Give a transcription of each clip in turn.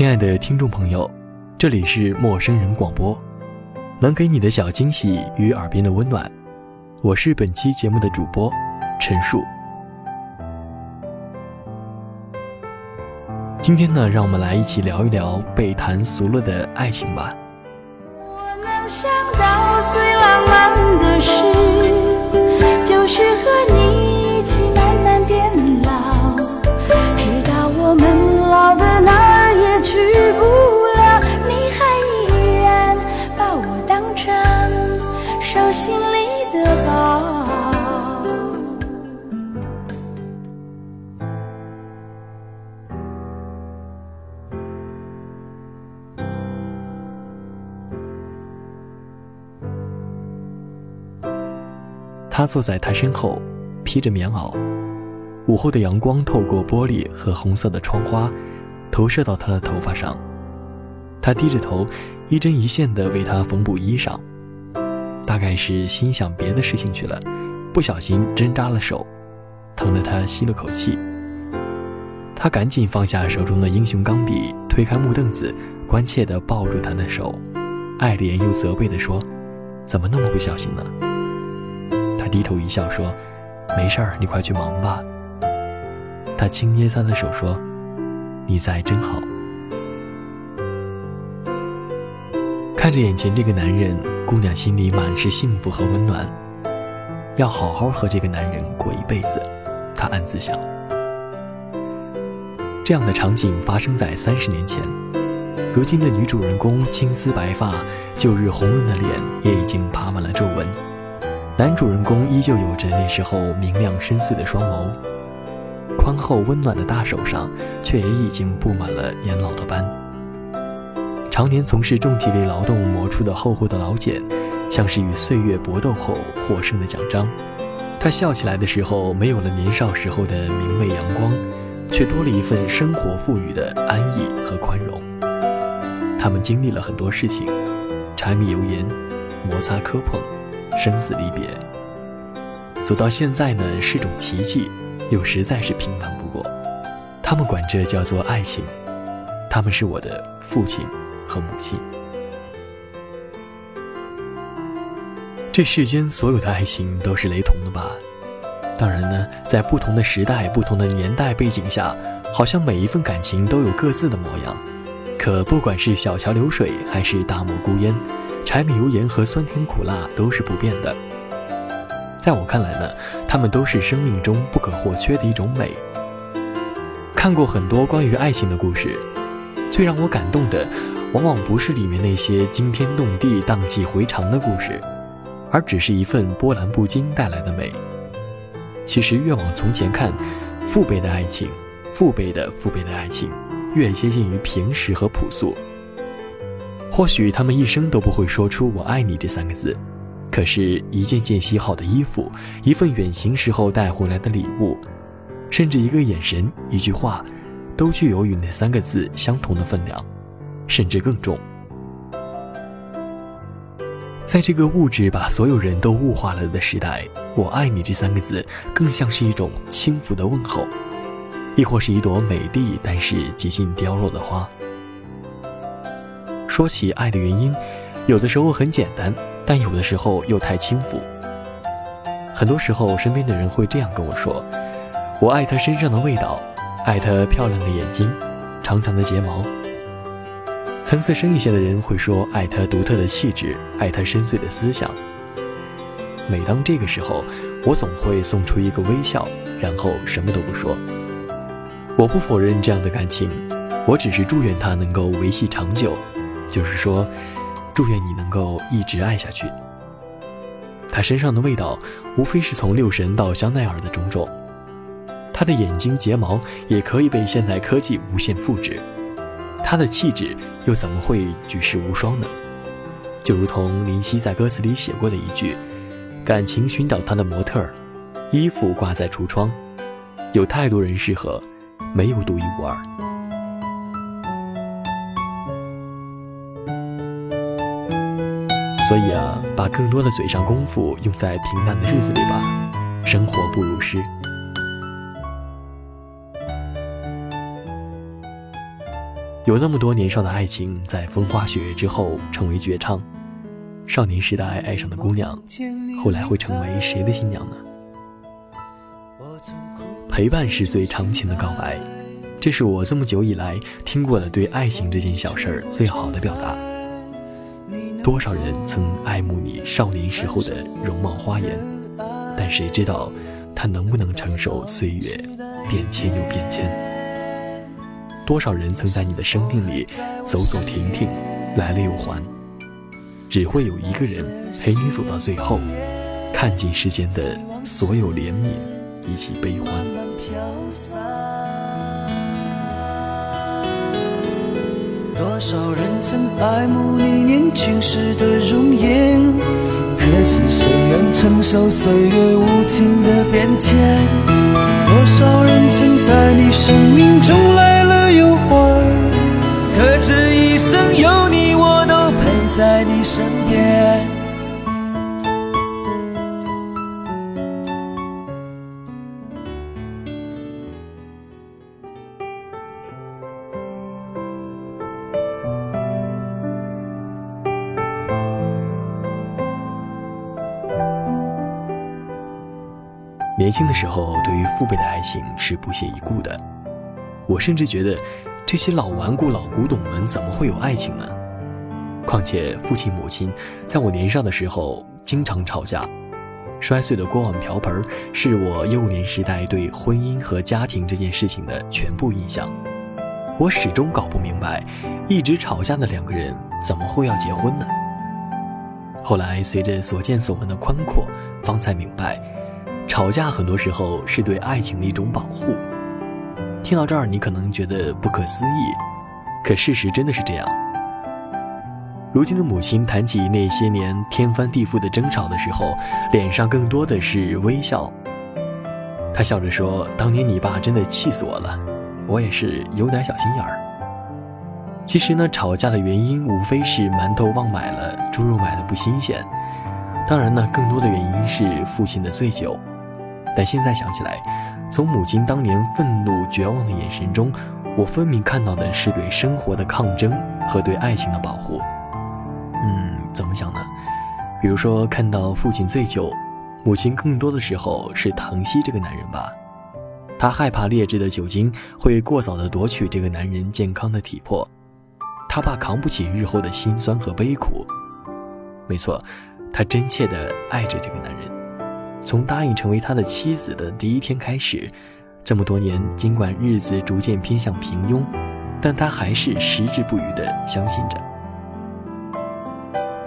亲爱的听众朋友，这里是陌生人广播，能给你的小惊喜与耳边的温暖。我是本期节目的主播陈树。今天呢，让我们来一起聊一聊被谈俗了的爱情吧。我能想到最浪漫的事，的。他坐在他身后，披着棉袄，午后的阳光透过玻璃和红色的窗花。投射到他的头发上，他低着头，一针一线地为他缝补衣裳，大概是心想别的事情去了，不小心针扎了手，疼得他吸了口气。他赶紧放下手中的英雄钢笔，推开木凳子，关切地抱住他的手，爱怜又责备地说：“怎么那么不小心呢？”他低头一笑说：“没事儿，你快去忙吧。”他轻捏他的手说。你在真好。看着眼前这个男人，姑娘心里满是幸福和温暖，要好好和这个男人过一辈子。她暗自想。这样的场景发生在三十年前，如今的女主人公青丝白发，旧日红润的脸也已经爬满了皱纹，男主人公依旧有着那时候明亮深邃的双眸。宽厚温暖的大手上，却也已经布满了年老的斑。常年从事重体力劳动磨出的厚厚的老茧，像是与岁月搏斗后获胜的奖章。他笑起来的时候，没有了年少时候的明媚阳光，却多了一份生活赋予的安逸和宽容。他们经历了很多事情，柴米油盐，摩擦磕碰，生死离别。走到现在呢，是种奇迹。又实在是平凡不过，他们管这叫做爱情，他们是我的父亲和母亲。这世间所有的爱情都是雷同的吧？当然呢，在不同的时代、不同的年代背景下，好像每一份感情都有各自的模样。可不管是小桥流水，还是大漠孤烟，柴米油盐和酸甜苦辣都是不变的。在我看来呢，他们都是生命中不可或缺的一种美。看过很多关于爱情的故事，最让我感动的，往往不是里面那些惊天动地、荡气回肠的故事，而只是一份波澜不惊带来的美。其实越往从前看，父辈的爱情，父辈的父辈的爱情，越接近于平实和朴素。或许他们一生都不会说出“我爱你”这三个字。可是，一件件洗好的衣服，一份远行时候带回来的礼物，甚至一个眼神、一句话，都具有与那三个字相同的分量，甚至更重。在这个物质把所有人都物化了的时代，“我爱你”这三个字，更像是一种轻浮的问候，亦或是一朵美丽但是几近凋落的花。说起爱的原因，有的时候很简单。但有的时候又太轻浮。很多时候，身边的人会这样跟我说：“我爱他身上的味道，爱他漂亮的眼睛，长长的睫毛。”层次深一些的人会说：“爱他独特的气质，爱他深邃的思想。”每当这个时候，我总会送出一个微笑，然后什么都不说，我不否认这样的感情，我只是祝愿他能够维系长久，就是说，祝愿你能够一直爱下去。他身上的味道，无非是从六神到香奈儿的种种。他的眼睛睫毛也可以被现代科技无限复制，他的气质又怎么会举世无双呢？就如同林夕在歌词里写过的一句：“感情寻找他的模特儿，衣服挂在橱窗，有太多人适合，没有独一无二。”所以啊，把更多的嘴上功夫用在平淡的日子里吧，生活不如诗。有那么多年少的爱情，在风花雪月之后成为绝唱。少年时代爱上的姑娘，后来会成为谁的新娘呢？陪伴是最长情的告白，这是我这么久以来听过的对爱情这件小事儿最好的表达。多少人曾爱慕你少年时候的容貌花颜，但谁知道他能不能承受岁月变迁又变迁？多少人曾在你的生命里走走停停，来了又还，只会有一个人陪你走到最后，看尽世间的所有怜悯以及悲欢。多少人曾爱慕你年轻时的容颜，可是谁愿承受岁月无情的变迁？多少人曾在你生命中来了又还，可这一生有年轻的时候，对于父辈的爱情是不屑一顾的。我甚至觉得，这些老顽固、老古董们怎么会有爱情呢？况且父亲母亲在我年少的时候经常吵架，摔碎的锅碗瓢盆是我幼年时代对婚姻和家庭这件事情的全部印象。我始终搞不明白，一直吵架的两个人怎么会要结婚呢？后来随着所见所闻的宽阔，方才明白。吵架很多时候是对爱情的一种保护。听到这儿，你可能觉得不可思议，可事实真的是这样。如今的母亲谈起那些年天翻地覆的争吵的时候，脸上更多的是微笑。她笑着说：“当年你爸真的气死我了，我也是有点小心眼儿。”其实呢，吵架的原因无非是馒头忘买了，猪肉买的不新鲜。当然呢，更多的原因是父亲的醉酒。但现在想起来，从母亲当年愤怒、绝望的眼神中，我分明看到的是对生活的抗争和对爱情的保护。嗯，怎么讲呢？比如说，看到父亲醉酒，母亲更多的时候是疼惜这个男人吧。她害怕劣质的酒精会过早的夺取这个男人健康的体魄，她怕扛不起日后的辛酸和悲苦。没错，她真切的爱着这个男人。从答应成为他的妻子的第一天开始，这么多年，尽管日子逐渐偏向平庸，但他还是矢志不渝地相信着。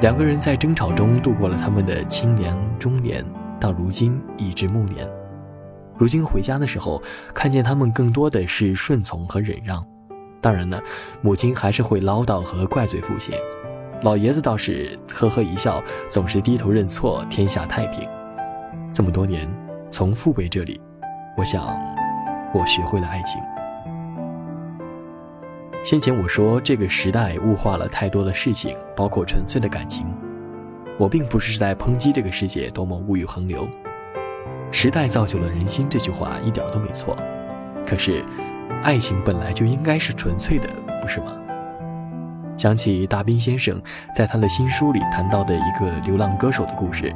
两个人在争吵中度过了他们的青年、中年，到如今已至暮年。如今回家的时候，看见他们更多的是顺从和忍让。当然呢，母亲还是会唠叨和怪罪父亲，老爷子倒是呵呵一笑，总是低头认错，天下太平。这么多年，从父辈这里，我想，我学会了爱情。先前我说这个时代物化了太多的事情，包括纯粹的感情。我并不是在抨击这个世界多么物欲横流，时代造就了人心这句话一点都没错。可是，爱情本来就应该是纯粹的，不是吗？想起大兵先生在他的新书里谈到的一个流浪歌手的故事。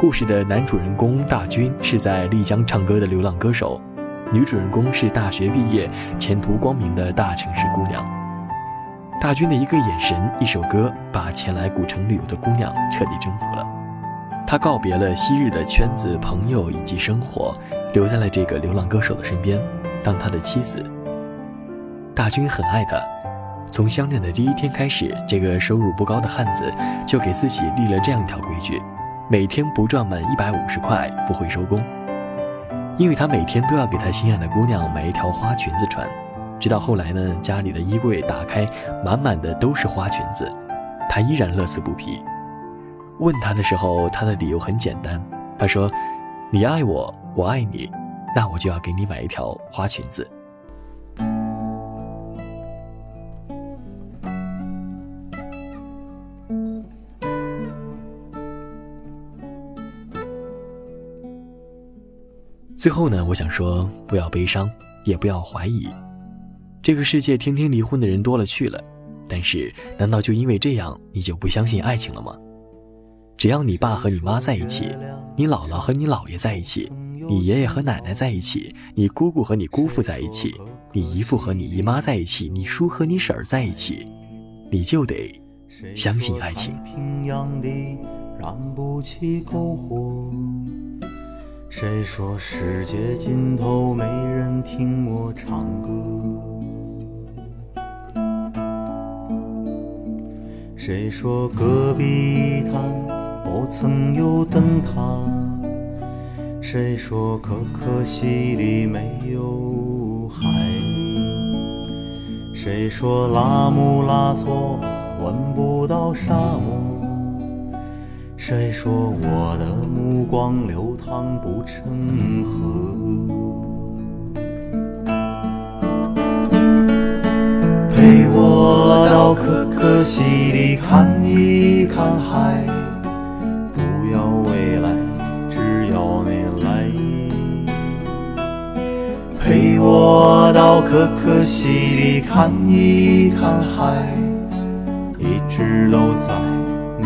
故事的男主人公大军是在丽江唱歌的流浪歌手，女主人公是大学毕业、前途光明的大城市姑娘。大军的一个眼神、一首歌，把前来古城旅游的姑娘彻底征服了。他告别了昔日的圈子、朋友以及生活，留在了这个流浪歌手的身边，当他的妻子。大军很爱她，从相恋的第一天开始，这个收入不高的汉子就给自己立了这样一条规矩：每天不赚满一百五十块不会收工。因为他每天都要给他心爱的姑娘买一条花裙子穿。直到后来呢，家里的衣柜打开，满满的都是花裙子，他依然乐此不疲。问他的时候，他的理由很简单，他说：“你爱我，我爱你，那我就要给你买一条花裙子。”最后呢，我想说，不要悲伤，也不要怀疑。这个世界天天离婚的人多了去了，但是难道就因为这样，你就不相信爱情了吗？只要你爸和你妈在一起，你姥姥和你姥爷在一起，你爷爷和奶奶在一起，你姑姑和你姑父在一起，你姨父和你姨妈在一起，你叔和你婶儿在一起，你就得相信爱情。谁说世界尽头没人听我唱歌？谁说隔壁滩？不曾有灯塔，谁说可可西里没有海？谁说拉姆拉措闻不到沙漠？谁说我的目光流淌不成河？陪我到可可西里看一看海。不要未来，只要你来陪我到可可西里看一看海，一直都在，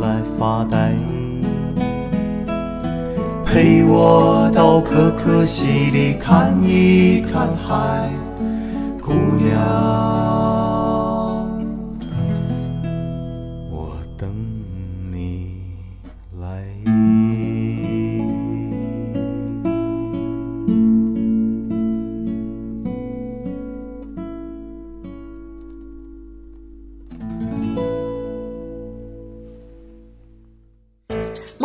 来发呆。陪我到可可西里看一看海，姑娘。